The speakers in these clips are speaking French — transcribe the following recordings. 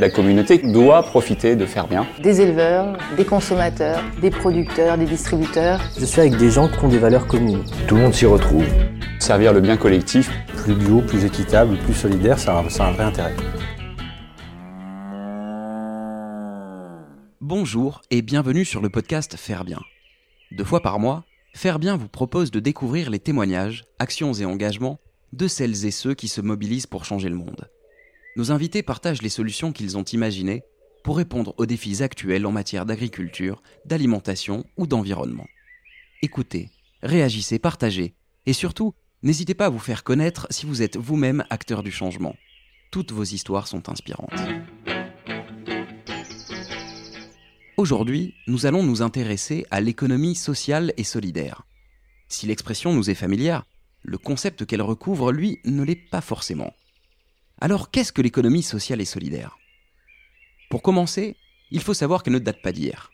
La communauté doit profiter de faire bien. Des éleveurs, des consommateurs, des producteurs, des distributeurs. Je suis avec des gens qui ont des valeurs communes. Tout le monde s'y retrouve. Servir le bien collectif. Plus bio, plus équitable, plus solidaire, ça a, ça a un vrai intérêt. Bonjour et bienvenue sur le podcast Faire bien. Deux fois par mois, Faire bien vous propose de découvrir les témoignages, actions et engagements de celles et ceux qui se mobilisent pour changer le monde. Nos invités partagent les solutions qu'ils ont imaginées pour répondre aux défis actuels en matière d'agriculture, d'alimentation ou d'environnement. Écoutez, réagissez, partagez et surtout, n'hésitez pas à vous faire connaître si vous êtes vous-même acteur du changement. Toutes vos histoires sont inspirantes. Aujourd'hui, nous allons nous intéresser à l'économie sociale et solidaire. Si l'expression nous est familière, le concept qu'elle recouvre, lui, ne l'est pas forcément. Alors qu'est-ce que l'économie sociale et solidaire? Pour commencer, il faut savoir qu'elle ne date pas d'hier.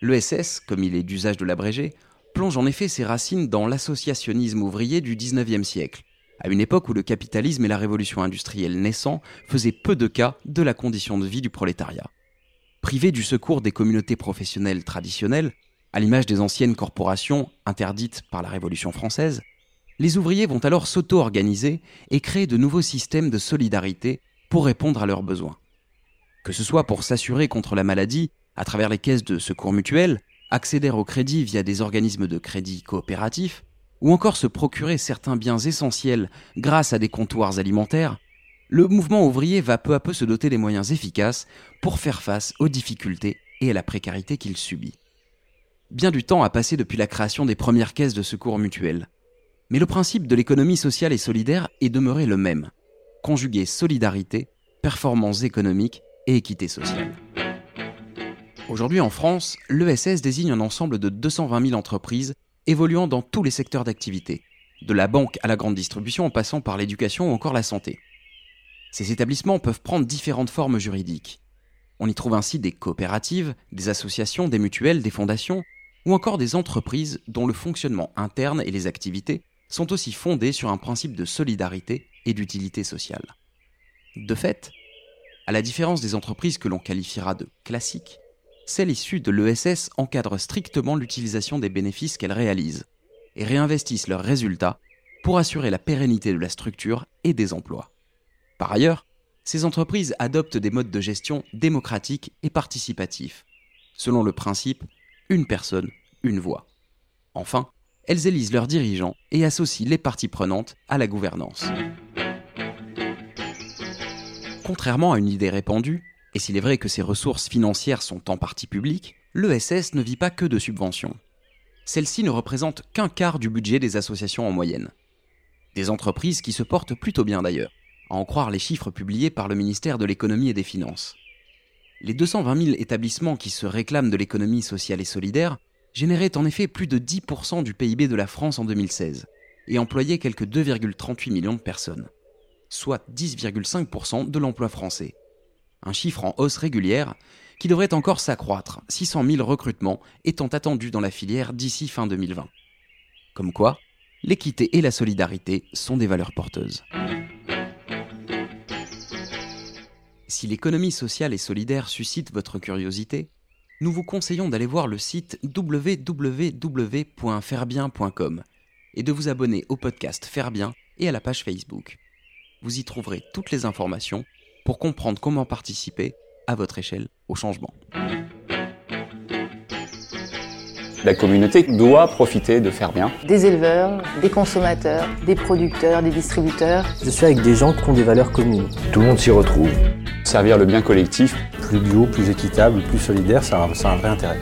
L'ESS, comme il est d'usage de l'abrégé, plonge en effet ses racines dans l'associationnisme ouvrier du XIXe siècle, à une époque où le capitalisme et la révolution industrielle naissant faisaient peu de cas de la condition de vie du prolétariat. Privés du secours des communautés professionnelles traditionnelles, à l'image des anciennes corporations interdites par la Révolution française, les ouvriers vont alors s'auto-organiser et créer de nouveaux systèmes de solidarité pour répondre à leurs besoins. Que ce soit pour s'assurer contre la maladie à travers les caisses de secours mutuels, accéder au crédit via des organismes de crédit coopératifs, ou encore se procurer certains biens essentiels grâce à des comptoirs alimentaires, le mouvement ouvrier va peu à peu se doter des moyens efficaces pour faire face aux difficultés et à la précarité qu'il subit. Bien du temps a passé depuis la création des premières caisses de secours mutuels. Mais le principe de l'économie sociale et solidaire est demeuré le même. Conjuguer solidarité, performance économique et équité sociale. Aujourd'hui en France, l'ESS désigne un ensemble de 220 000 entreprises évoluant dans tous les secteurs d'activité, de la banque à la grande distribution en passant par l'éducation ou encore la santé. Ces établissements peuvent prendre différentes formes juridiques. On y trouve ainsi des coopératives, des associations, des mutuelles, des fondations, ou encore des entreprises dont le fonctionnement interne et les activités sont aussi fondées sur un principe de solidarité et d'utilité sociale. De fait, à la différence des entreprises que l'on qualifiera de classiques, celles issues de l'ESS encadrent strictement l'utilisation des bénéfices qu'elles réalisent et réinvestissent leurs résultats pour assurer la pérennité de la structure et des emplois. Par ailleurs, ces entreprises adoptent des modes de gestion démocratiques et participatifs, selon le principe une personne, une voix. Enfin, elles élisent leurs dirigeants et associent les parties prenantes à la gouvernance. Contrairement à une idée répandue, et s'il est vrai que ces ressources financières sont en partie publiques, l'ESS ne vit pas que de subventions. Celles-ci ne représentent qu'un quart du budget des associations en moyenne. Des entreprises qui se portent plutôt bien d'ailleurs, à en croire les chiffres publiés par le ministère de l'économie et des finances. Les 220 000 établissements qui se réclament de l'économie sociale et solidaire générait en effet plus de 10% du PIB de la France en 2016 et employait quelques 2,38 millions de personnes, soit 10,5% de l'emploi français. Un chiffre en hausse régulière qui devrait encore s'accroître, 600 000 recrutements étant attendus dans la filière d'ici fin 2020. Comme quoi, l'équité et la solidarité sont des valeurs porteuses. Si l'économie sociale et solidaire suscite votre curiosité, nous vous conseillons d'aller voir le site www.fairebien.com et de vous abonner au podcast Faire Bien et à la page Facebook. Vous y trouverez toutes les informations pour comprendre comment participer, à votre échelle, au changement. La communauté doit profiter de faire bien. Des éleveurs, des consommateurs, des producteurs, des distributeurs. Je suis avec des gens qui ont des valeurs communes. Tout le monde s'y retrouve. Servir le bien collectif. Plus bio, plus équitable, plus solidaire, ça a, un vrai intérêt.